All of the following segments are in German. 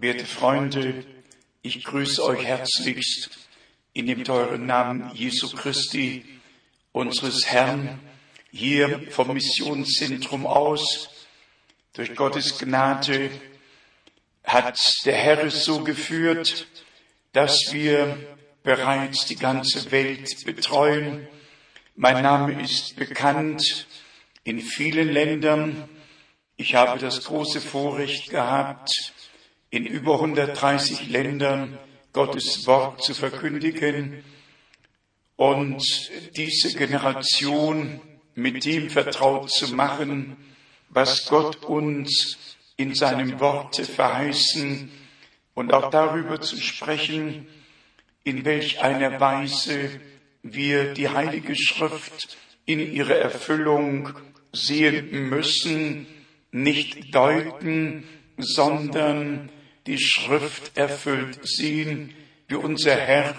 werte Freunde, ich grüße euch herzlichst in dem teuren Namen Jesu Christi, unseres Herrn, hier vom Missionszentrum aus. Durch Gottes Gnade hat der Herr es so geführt, dass wir bereits die ganze Welt betreuen. Mein Name ist bekannt in vielen Ländern. Ich habe das große Vorrecht gehabt, in über 130 Ländern Gottes Wort zu verkündigen und diese Generation mit dem vertraut zu machen, was Gott uns in seinem Worte verheißen und auch darüber zu sprechen, in welch einer Weise wir die Heilige Schrift in ihrer Erfüllung sehen müssen, nicht deuten, sondern die Schrift erfüllt sehen, wie unser Herr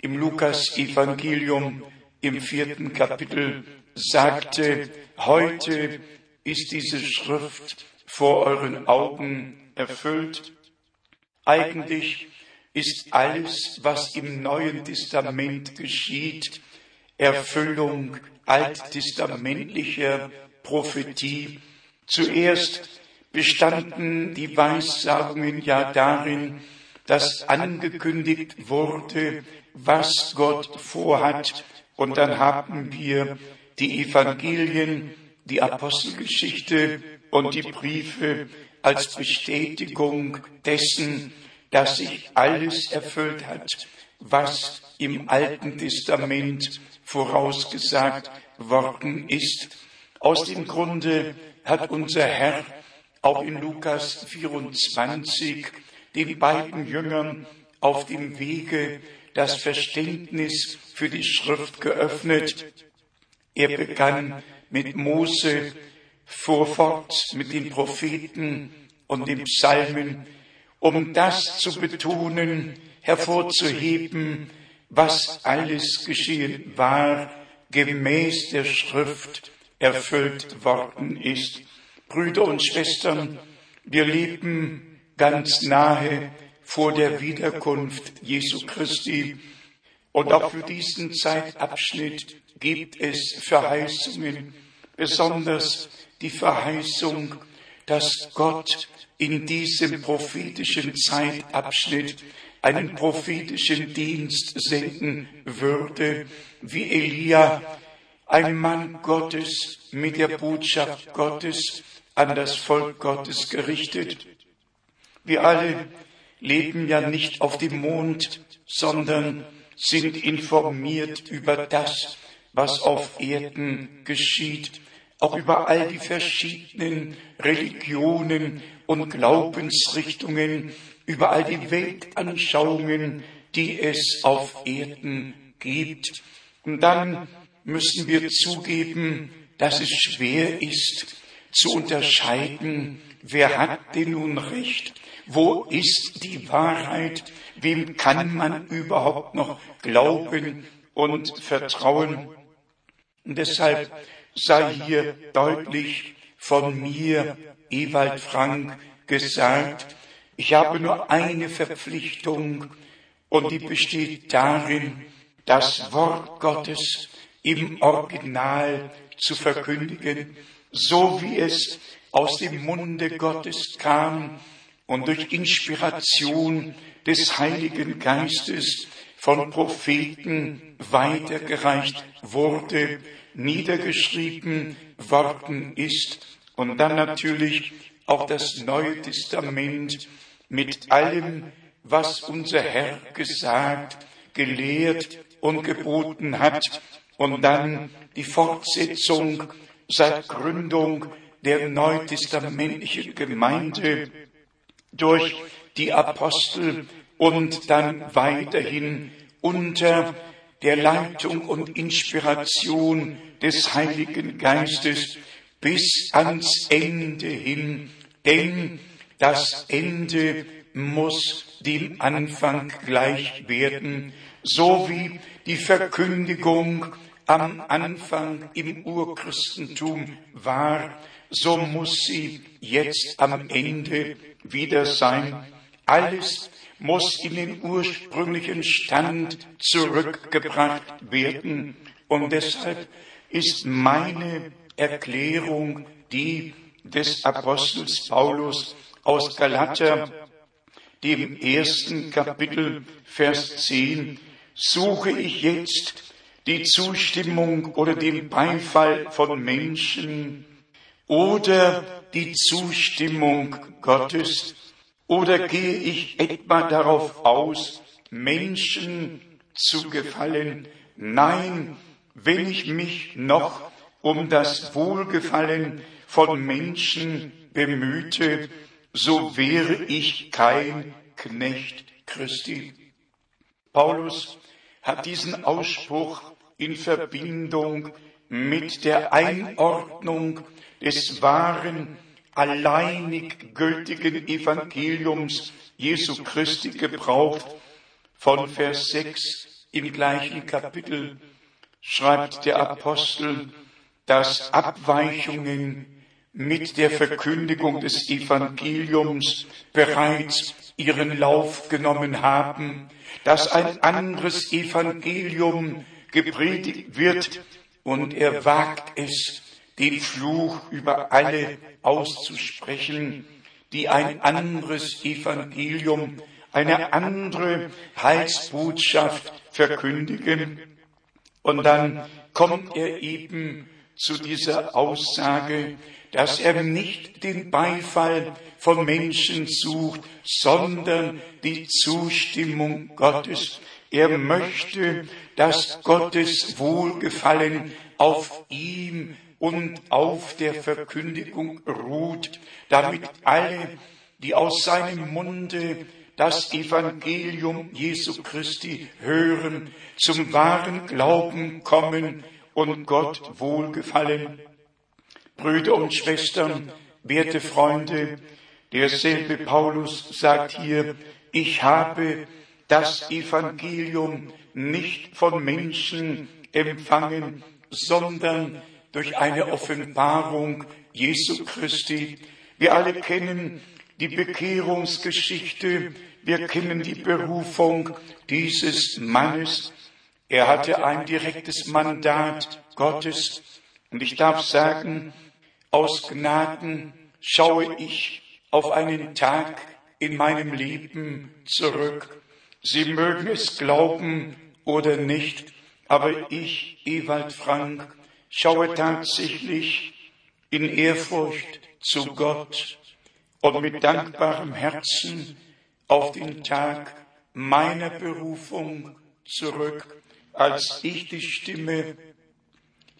im Lukas Evangelium im vierten Kapitel sagte, heute ist diese Schrift vor euren Augen erfüllt. Eigentlich ist alles, was im Neuen Testament geschieht, Erfüllung alttestamentlicher Prophetie. Zuerst bestanden die Weissagungen ja darin, dass angekündigt wurde, was Gott vorhat. Und dann haben wir die Evangelien, die Apostelgeschichte und die Briefe als Bestätigung dessen, dass sich alles erfüllt hat, was im Alten Testament vorausgesagt worden ist. Aus dem Grunde hat unser Herr auch in Lukas 24 den beiden Jüngern auf dem Wege das Verständnis für die Schrift geöffnet. Er begann mit Mose, fuhr fort mit den Propheten und den Psalmen, um das zu betonen, hervorzuheben, was alles geschehen war, gemäß der Schrift erfüllt worden ist. Brüder und Schwestern, wir leben ganz nahe vor der Wiederkunft Jesu Christi. Und auch für diesen Zeitabschnitt gibt es Verheißungen, besonders die Verheißung, dass Gott in diesem prophetischen Zeitabschnitt einen prophetischen Dienst senden würde, wie Elia, ein Mann Gottes mit der Botschaft Gottes an das Volk Gottes gerichtet. Wir alle leben ja nicht auf dem Mond, sondern sind informiert über das, was auf Erden geschieht, auch über all die verschiedenen Religionen und Glaubensrichtungen, über all die Weltanschauungen, die es auf Erden gibt. Und dann müssen wir zugeben, dass es schwer ist zu unterscheiden, wer hat denn nun recht, wo ist die Wahrheit, wem kann man überhaupt noch glauben und vertrauen. Und deshalb sei hier deutlich von mir, Ewald Frank, gesagt, ich habe nur eine Verpflichtung und die besteht darin, das Wort Gottes im Original zu verkündigen, so wie es aus dem Munde Gottes kam und durch Inspiration des Heiligen Geistes von Propheten weitergereicht wurde, niedergeschrieben worden ist und dann natürlich auch das Neue Testament mit allem, was unser Herr gesagt, gelehrt und geboten hat und dann die Fortsetzung seit Gründung der neutestamentlichen Gemeinde durch die Apostel und dann weiterhin unter der Leitung und Inspiration des Heiligen Geistes bis ans Ende hin, denn das Ende muss dem Anfang gleich werden, so wie die Verkündigung am Anfang im Urchristentum war, so muss sie jetzt am Ende wieder sein. Alles muss in den ursprünglichen Stand zurückgebracht werden. Und deshalb ist meine Erklärung die des Apostels Paulus aus Galater, dem ersten Kapitel, Vers 10, suche ich jetzt die Zustimmung oder den Beifall von Menschen oder die Zustimmung Gottes oder gehe ich etwa darauf aus, Menschen zu gefallen? Nein, wenn ich mich noch um das Wohlgefallen von Menschen bemühte, so wäre ich kein Knecht Christi. Paulus hat diesen Ausspruch in Verbindung mit der Einordnung des wahren alleinig gültigen Evangeliums Jesu Christi gebraucht. Von Vers 6 im gleichen Kapitel schreibt der Apostel, dass Abweichungen mit der Verkündigung des Evangeliums bereits ihren Lauf genommen haben, dass ein anderes Evangelium gepredigt wird und er wagt es, den Fluch über alle auszusprechen, die ein anderes Evangelium, eine andere Heilsbotschaft verkündigen. Und dann kommt er eben zu dieser Aussage, dass er nicht den Beifall von Menschen sucht, sondern die Zustimmung Gottes. Er möchte, dass Gottes Wohlgefallen auf ihm und auf der Verkündigung ruht, damit alle, die aus seinem Munde das Evangelium Jesu Christi hören, zum wahren Glauben kommen und Gott wohlgefallen. Brüder und Schwestern, werte Freunde, derselbe Paulus sagt hier, ich habe das Evangelium nicht von Menschen empfangen, sondern durch eine Offenbarung Jesu Christi. Wir alle kennen die Bekehrungsgeschichte, wir kennen die Berufung dieses Mannes. Er hatte ein direktes Mandat Gottes. Und ich darf sagen, aus Gnaden schaue ich auf einen Tag in meinem Leben zurück. Sie mögen es glauben oder nicht, aber ich, Ewald Frank, schaue tatsächlich in Ehrfurcht zu Gott und mit dankbarem Herzen auf den Tag meiner Berufung zurück, als ich die Stimme,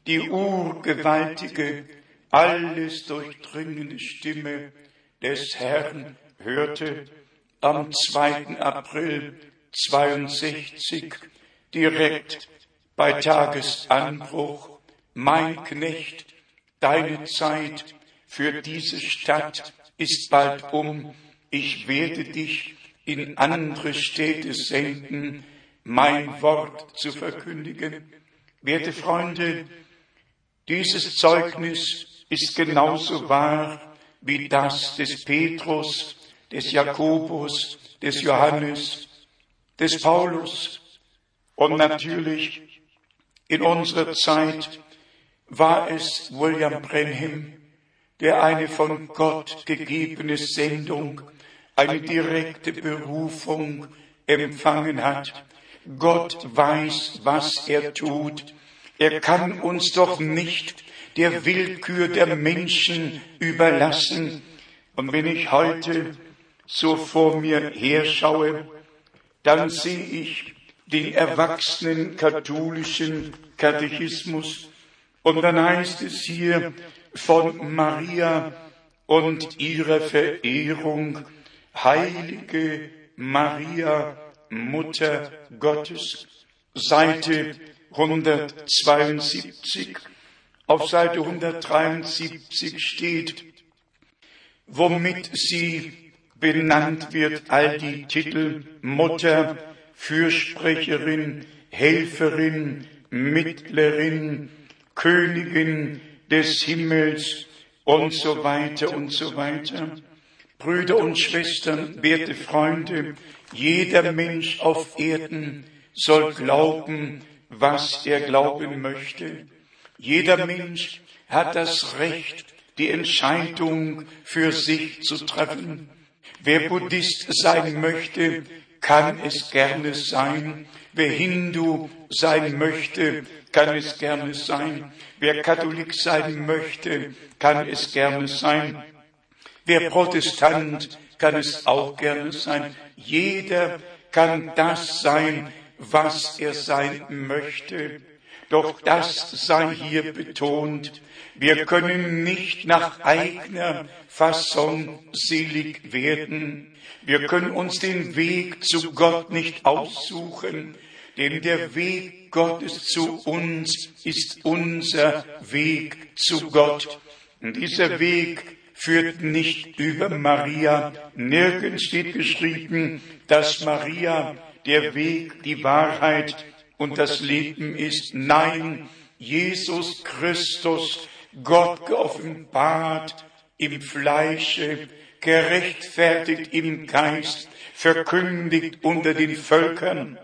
die urgewaltige, alles durchdringende Stimme des Herrn hörte am 2. April 62 direkt bei Tagesanbruch mein Knecht, deine Zeit für diese Stadt ist bald um, ich werde dich in andere Städte senden, mein Wort zu verkündigen. Werte Freunde, dieses Zeugnis ist genauso wahr wie das des Petrus, des Jakobus, des Johannes, des Paulus und natürlich in unserer Zeit war es William Brenham, der eine von Gott gegebene Sendung, eine direkte Berufung empfangen hat. Gott weiß, was er tut. Er kann uns doch nicht der Willkür der Menschen überlassen. Und wenn ich heute so vor mir herschaue, dann sehe ich den erwachsenen katholischen Katechismus und dann heißt es hier von Maria und ihrer Verehrung heilige Maria, Mutter Gottes, Seite 172. Auf Seite 173 steht, womit sie benannt wird, all die Titel Mutter, Fürsprecherin, Helferin, Mittlerin, Königin des Himmels und so weiter und so weiter. Brüder und Schwestern, werte Freunde, jeder Mensch auf Erden soll glauben, was er glauben möchte. Jeder Mensch hat das Recht, die Entscheidung für sich zu treffen. Wer Buddhist sein möchte, kann es gerne sein. Wer Hindu sein möchte, kann es gerne sein. Wer Katholik sein möchte, kann es gerne sein. Wer Protestant kann es auch gerne sein. Jeder kann das sein, was er sein möchte. Doch das sei hier betont. Wir können nicht nach eigener Fasson selig werden. Wir können uns den Weg zu Gott nicht aussuchen, denn der Weg Gottes zu uns ist unser Weg zu Gott. Und dieser Weg führt nicht über Maria. Nirgends steht geschrieben, dass Maria der Weg, die Wahrheit und das Leben ist. Nein, Jesus Christus, Gott geoffenbart im Fleische, gerechtfertigt im Geist, verkündigt unter den Völkern,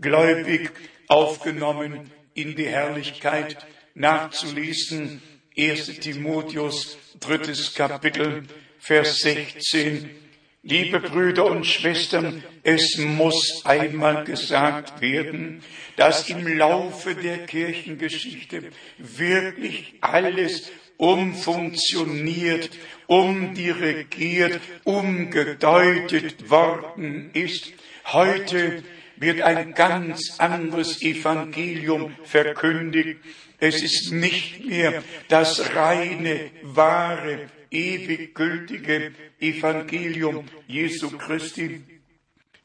gläubig aufgenommen in die Herrlichkeit, nachzulesen. 1 Timotheus, drittes Kapitel, Vers 16. Liebe Brüder und Schwestern, es muss einmal gesagt werden, dass im Laufe der Kirchengeschichte wirklich alles umfunktioniert, umdirigiert, umgedeutet worden ist. Heute wird ein ganz anderes Evangelium verkündigt. Es ist nicht mehr das reine, wahre, ewig gültige Evangelium Jesu Christi.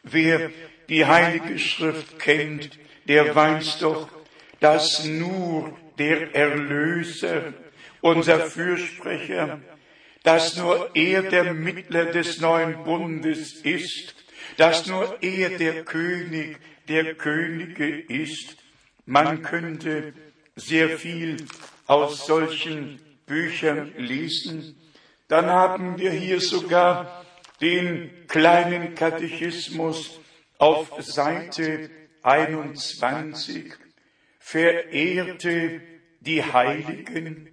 Wer die Heilige Schrift kennt, der weiß doch, dass nur der Erlöser, unser Fürsprecher, dass nur er der Mittler des neuen Bundes ist, dass nur er der König der Könige ist. Man könnte sehr viel aus solchen Büchern lesen. Dann haben wir hier sogar den kleinen Katechismus auf Seite 21. Verehrte die Heiligen,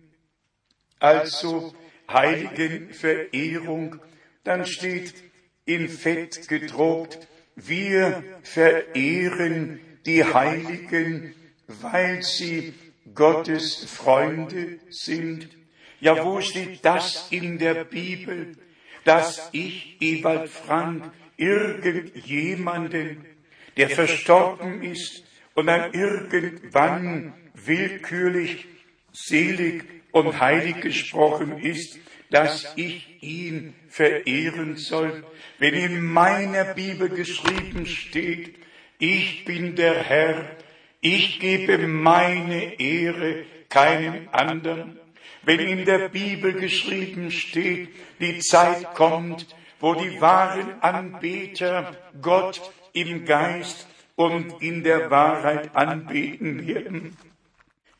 also Heiligenverehrung, dann steht in Fett gedruckt, wir verehren die Heiligen, weil sie Gottes Freunde sind. Ja, wo steht das in der Bibel, dass ich, Ewald Frank, irgendjemanden, der verstorben ist und dann irgendwann willkürlich selig und heilig gesprochen ist, dass ich ihn verehren soll. Wenn in meiner Bibel geschrieben steht, ich bin der Herr, ich gebe meine Ehre keinem anderen. Wenn in der Bibel geschrieben steht, die Zeit kommt, wo die wahren Anbeter Gott im Geist und in der Wahrheit anbeten werden.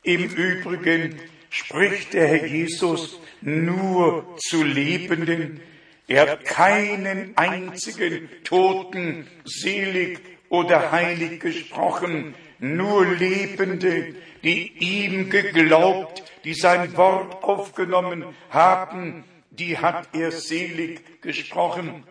Im Übrigen spricht der Herr Jesus nur zu Lebenden. Er hat keinen einzigen Toten selig oder heilig gesprochen, nur Lebende, die ihm geglaubt, die sein Wort aufgenommen haben, die hat er selig gesprochen.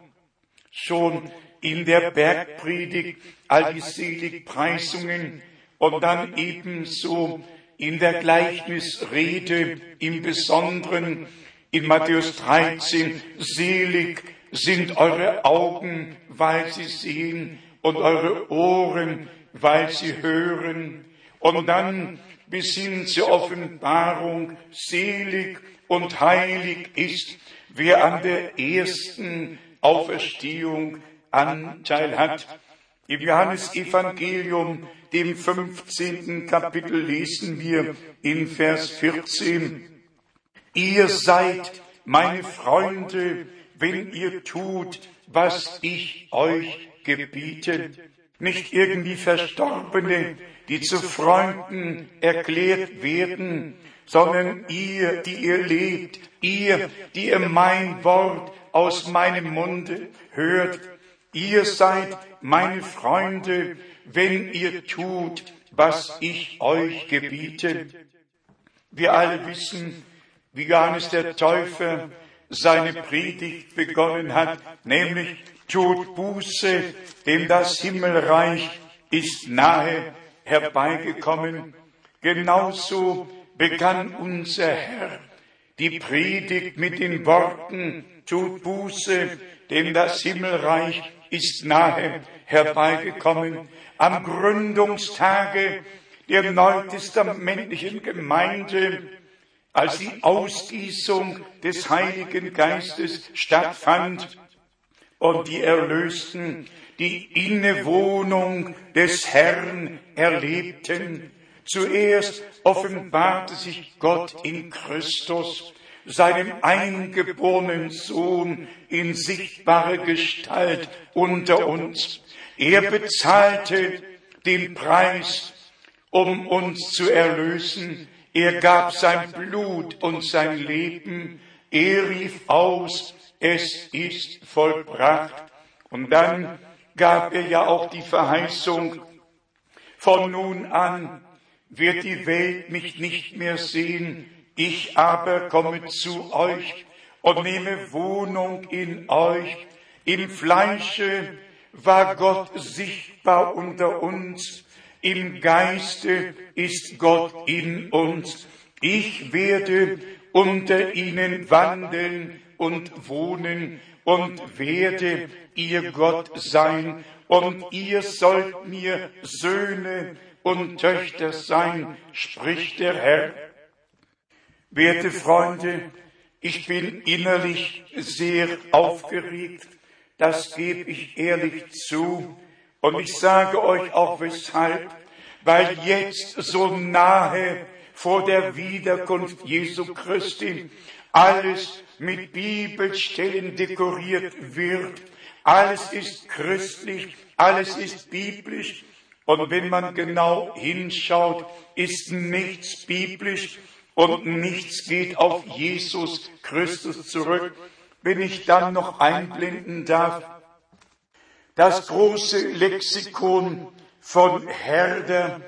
Schon in der Bergpredigt all die Seligpreisungen und dann ebenso in der Gleichnisrede im Besonderen in Matthäus 13, selig sind eure Augen, weil sie sehen und eure Ohren, weil sie hören. Und dann bis hin zur Offenbarung, selig und heilig ist, wer an der ersten Auferstehung Anteil hat. Im Johannesevangelium, dem 15. Kapitel, lesen wir in Vers 14, Ihr seid meine Freunde, wenn ihr tut, was ich euch gebiete. Nicht irgendwie Verstorbene, die zu Freunden erklärt werden, sondern ihr, die ihr lebt, ihr, die ihr mein Wort aus meinem Munde hört, ihr seid meine Freunde, wenn ihr tut, was ich euch gebiete. Wir alle wissen, wie Johannes der Täufer seine Predigt begonnen hat, nämlich tut Buße, denn das Himmelreich ist nahe herbeigekommen. Genauso begann unser Herr die Predigt mit den Worten, tut Buße, denn das Himmelreich ist nahe herbeigekommen. Am Gründungstage der neutestamentlichen Gemeinde, als die Ausgießung des Heiligen Geistes stattfand und die Erlösten die Innewohnung des Herrn erlebten. Zuerst offenbarte sich Gott in Christus, seinem eingeborenen Sohn in sichtbare Gestalt unter uns. Er bezahlte den Preis, um uns zu erlösen. Er gab sein Blut und sein Leben. Er rief aus, es ist vollbracht. Und dann gab er ja auch die Verheißung, von nun an wird die Welt mich nicht mehr sehen, ich aber komme zu euch und nehme Wohnung in euch. Im Fleische war Gott sichtbar unter uns, im Geiste ist Gott in uns. Ich werde unter ihnen wandeln und wohnen und werde ihr Gott sein und ihr sollt mir Söhne und Töchter sein, spricht der Herr. Werte Freunde, ich bin innerlich sehr aufgeregt, das gebe ich ehrlich zu, und ich sage euch auch weshalb, weil jetzt so nahe vor der Wiederkunft Jesu Christi alles mit Bibelstellen dekoriert wird, alles ist christlich, alles ist biblisch. Und wenn man genau hinschaut, ist nichts biblisch und nichts geht auf Jesus Christus zurück. Wenn ich dann noch einblenden darf, das große Lexikon von Herder.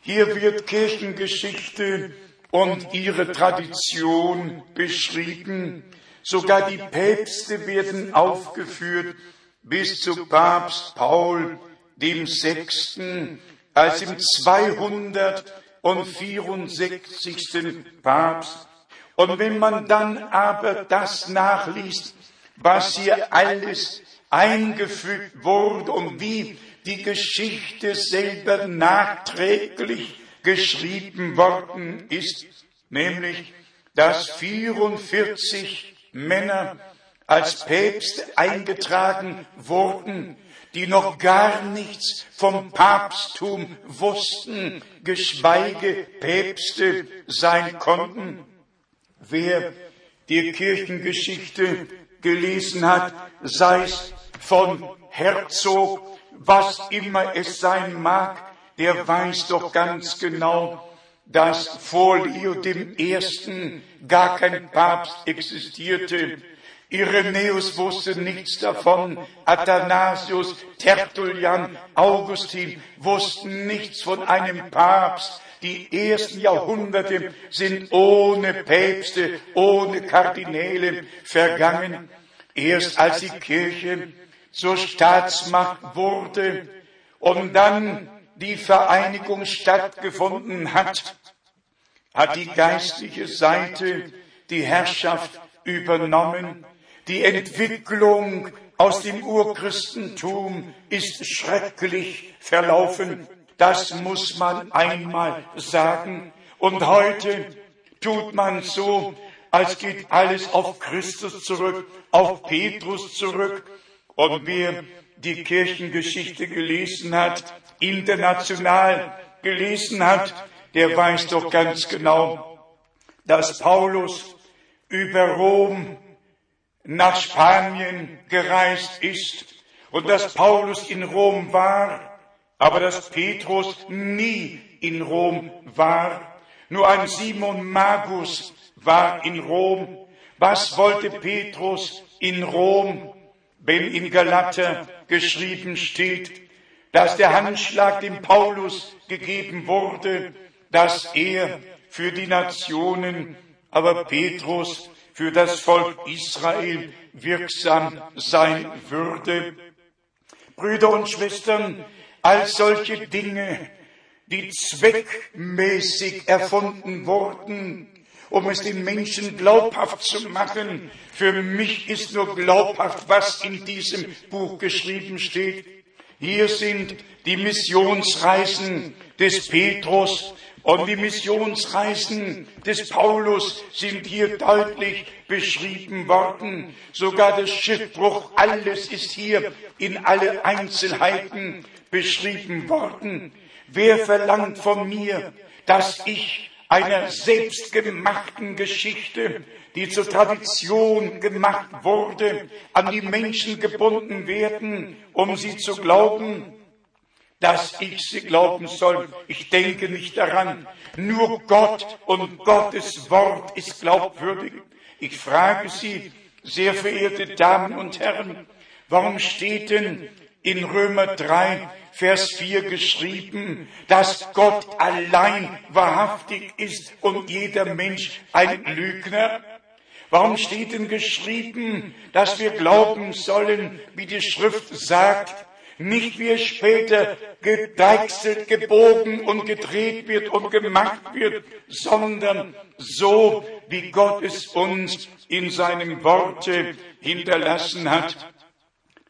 Hier wird Kirchengeschichte und ihre Tradition beschrieben. Sogar die Päpste werden aufgeführt bis zu Papst Paul dem Sechsten, als im 264. Papst. Und wenn man dann aber das nachliest, was hier alles eingefügt wurde und wie die Geschichte selber nachträglich geschrieben worden ist, nämlich dass 44 Männer als Päpste eingetragen wurden, die noch gar nichts vom Papsttum wussten, geschweige Päpste sein konnten. Wer die Kirchengeschichte gelesen hat, sei es von Herzog, was immer es sein mag, der weiß doch ganz genau, dass vor Leo dem Ersten gar kein Papst existierte, Irenäus wusste nichts davon. Athanasius, Tertullian, Augustin wussten nichts von einem Papst. Die ersten Jahrhunderte sind ohne Päpste, ohne Kardinäle vergangen. Erst als die Kirche zur Staatsmacht wurde und dann die Vereinigung stattgefunden hat, hat die geistliche Seite die Herrschaft übernommen die Entwicklung aus dem Urchristentum ist schrecklich verlaufen. Das muss man einmal sagen. Und heute tut man so, als geht alles auf Christus zurück, auf Petrus zurück. Und wer die Kirchengeschichte gelesen hat, international gelesen hat, der weiß doch ganz genau, dass Paulus über Rom nach Spanien gereist ist und dass Paulus in Rom war, aber dass Petrus nie in Rom war. Nur ein Simon Magus war in Rom. Was wollte Petrus in Rom, wenn in Galater geschrieben steht, dass der Handschlag dem Paulus gegeben wurde, dass er für die Nationen, aber Petrus für das Volk Israel wirksam sein würde. Brüder und Schwestern, all solche Dinge, die zweckmäßig erfunden wurden, um es den Menschen glaubhaft zu machen. Für mich ist nur glaubhaft, was in diesem Buch geschrieben steht. Hier sind die Missionsreisen des Petrus und die Missionsreisen des Paulus sind hier deutlich beschrieben worden. Sogar das Schiffbruch, alles ist hier in alle Einzelheiten beschrieben worden. Wer verlangt von mir, dass ich einer selbstgemachten Geschichte, die zur Tradition gemacht wurde, an die Menschen gebunden werden, um sie zu glauben, dass ich sie glauben soll. Ich denke nicht daran. Nur Gott und Gottes Wort ist glaubwürdig. Ich frage Sie, sehr verehrte Damen und Herren, warum steht denn in Römer 3, Vers 4 geschrieben, dass Gott allein wahrhaftig ist und jeder Mensch ein Lügner? Warum steht denn geschrieben, dass wir glauben sollen, wie die Schrift sagt, nicht wie es später gedeichselt, gebogen und gedreht wird und gemacht wird, sondern so, wie Gott es uns in seinem Worte hinterlassen hat.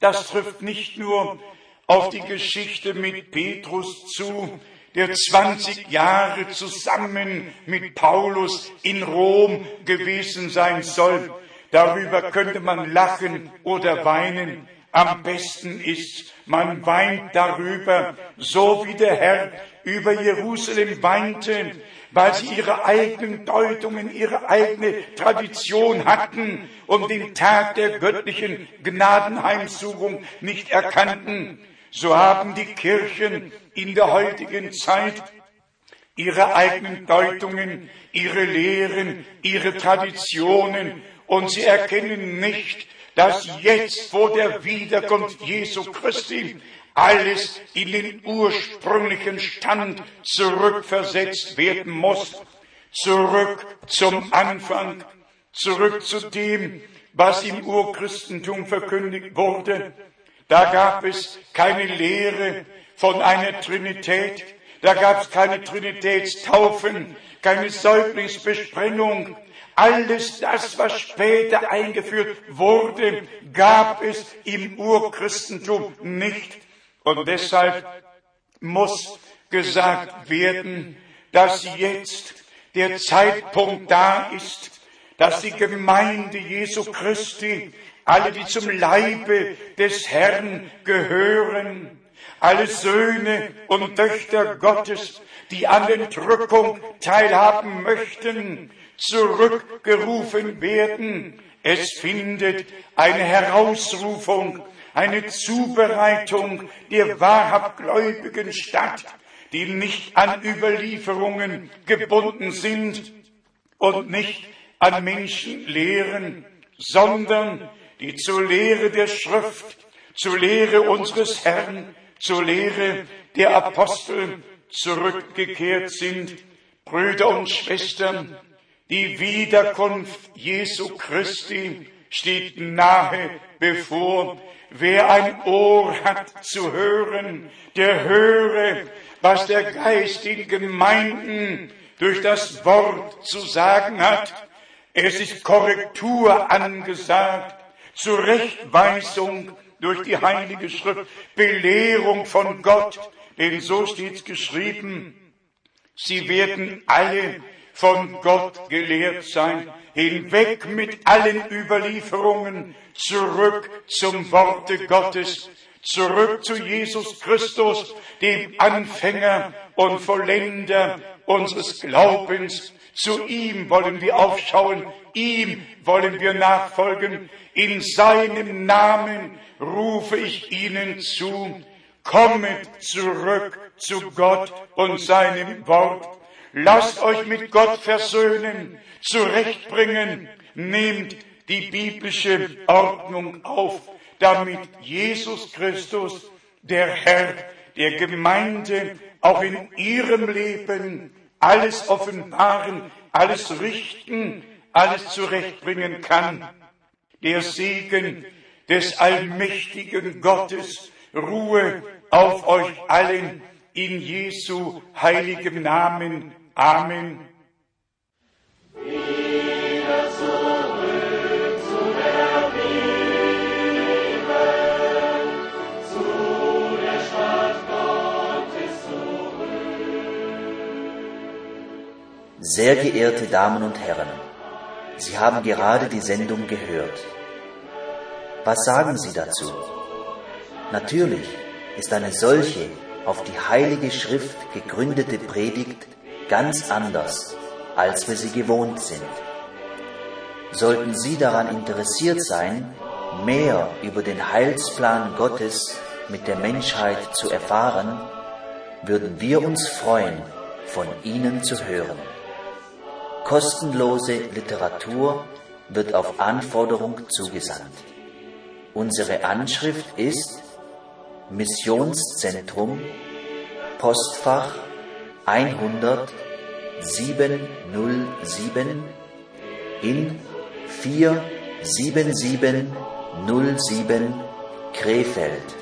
Das trifft nicht nur auf die Geschichte mit Petrus zu, der 20 Jahre zusammen mit Paulus in Rom gewesen sein soll. Darüber könnte man lachen oder weinen. Am besten ist, man weint darüber, so wie der Herr über Jerusalem weinte, weil sie ihre eigenen Deutungen, ihre eigene Tradition hatten und den Tag der göttlichen Gnadenheimsuchung nicht erkannten. So haben die Kirchen in der heutigen Zeit ihre eigenen Deutungen, ihre Lehren, ihre Traditionen und sie erkennen nicht, dass jetzt vor der Wiederkunft Jesu Christi alles in den ursprünglichen Stand zurückversetzt werden muss, zurück zum Anfang, zurück zu dem, was im Urchristentum verkündigt wurde. Da gab es keine Lehre von einer Trinität, da gab es keine Trinitätstaufen, keine Säuglingsbesprengung, alles das, was später eingeführt wurde, gab es im Urchristentum nicht. Und deshalb muss gesagt werden, dass jetzt der Zeitpunkt da ist, dass die Gemeinde Jesu Christi, alle, die zum Leibe des Herrn gehören, alle Söhne und Töchter Gottes, die an der Entrückung teilhaben möchten, zurückgerufen werden. Es findet eine Herausrufung, eine Zubereitung der wahrhaft Gläubigen statt, die nicht an Überlieferungen gebunden sind und nicht an Menschenlehren, sondern die zur Lehre der Schrift, zur Lehre unseres Herrn, zur Lehre der Apostel zurückgekehrt sind. Brüder und Schwestern, die Wiederkunft Jesu Christi steht nahe bevor. Wer ein Ohr hat zu hören, der höre, was der Geist in Gemeinden durch das Wort zu sagen hat. Es ist Korrektur angesagt, Zurechtweisung durch die Heilige Schrift, Belehrung von Gott, denn so steht's geschrieben. Sie werden alle von Gott gelehrt sein. Hinweg mit allen Überlieferungen, zurück zum Worte Gottes, zurück zu Jesus Christus, dem Anfänger und Vollender unseres Glaubens. Zu ihm wollen wir aufschauen, ihm wollen wir nachfolgen. In seinem Namen rufe ich ihnen zu, kommet zurück zu Gott und seinem Wort. Lasst euch mit Gott versöhnen, zurechtbringen, nehmt die biblische Ordnung auf, damit Jesus Christus, der Herr der Gemeinde, auch in ihrem Leben alles offenbaren, alles richten, alles zurechtbringen kann. Der Segen des allmächtigen Gottes ruhe auf euch allen in Jesu heiligem Namen. Amen. Sehr geehrte Damen und Herren, Sie haben gerade die Sendung gehört. Was sagen Sie dazu? Natürlich ist eine solche auf die Heilige Schrift gegründete Predigt ganz anders, als wir sie gewohnt sind. Sollten Sie daran interessiert sein, mehr über den Heilsplan Gottes mit der Menschheit zu erfahren, würden wir uns freuen, von Ihnen zu hören. Kostenlose Literatur wird auf Anforderung zugesandt. Unsere Anschrift ist Missionszentrum Postfach 100 707 in 47707 Krefeld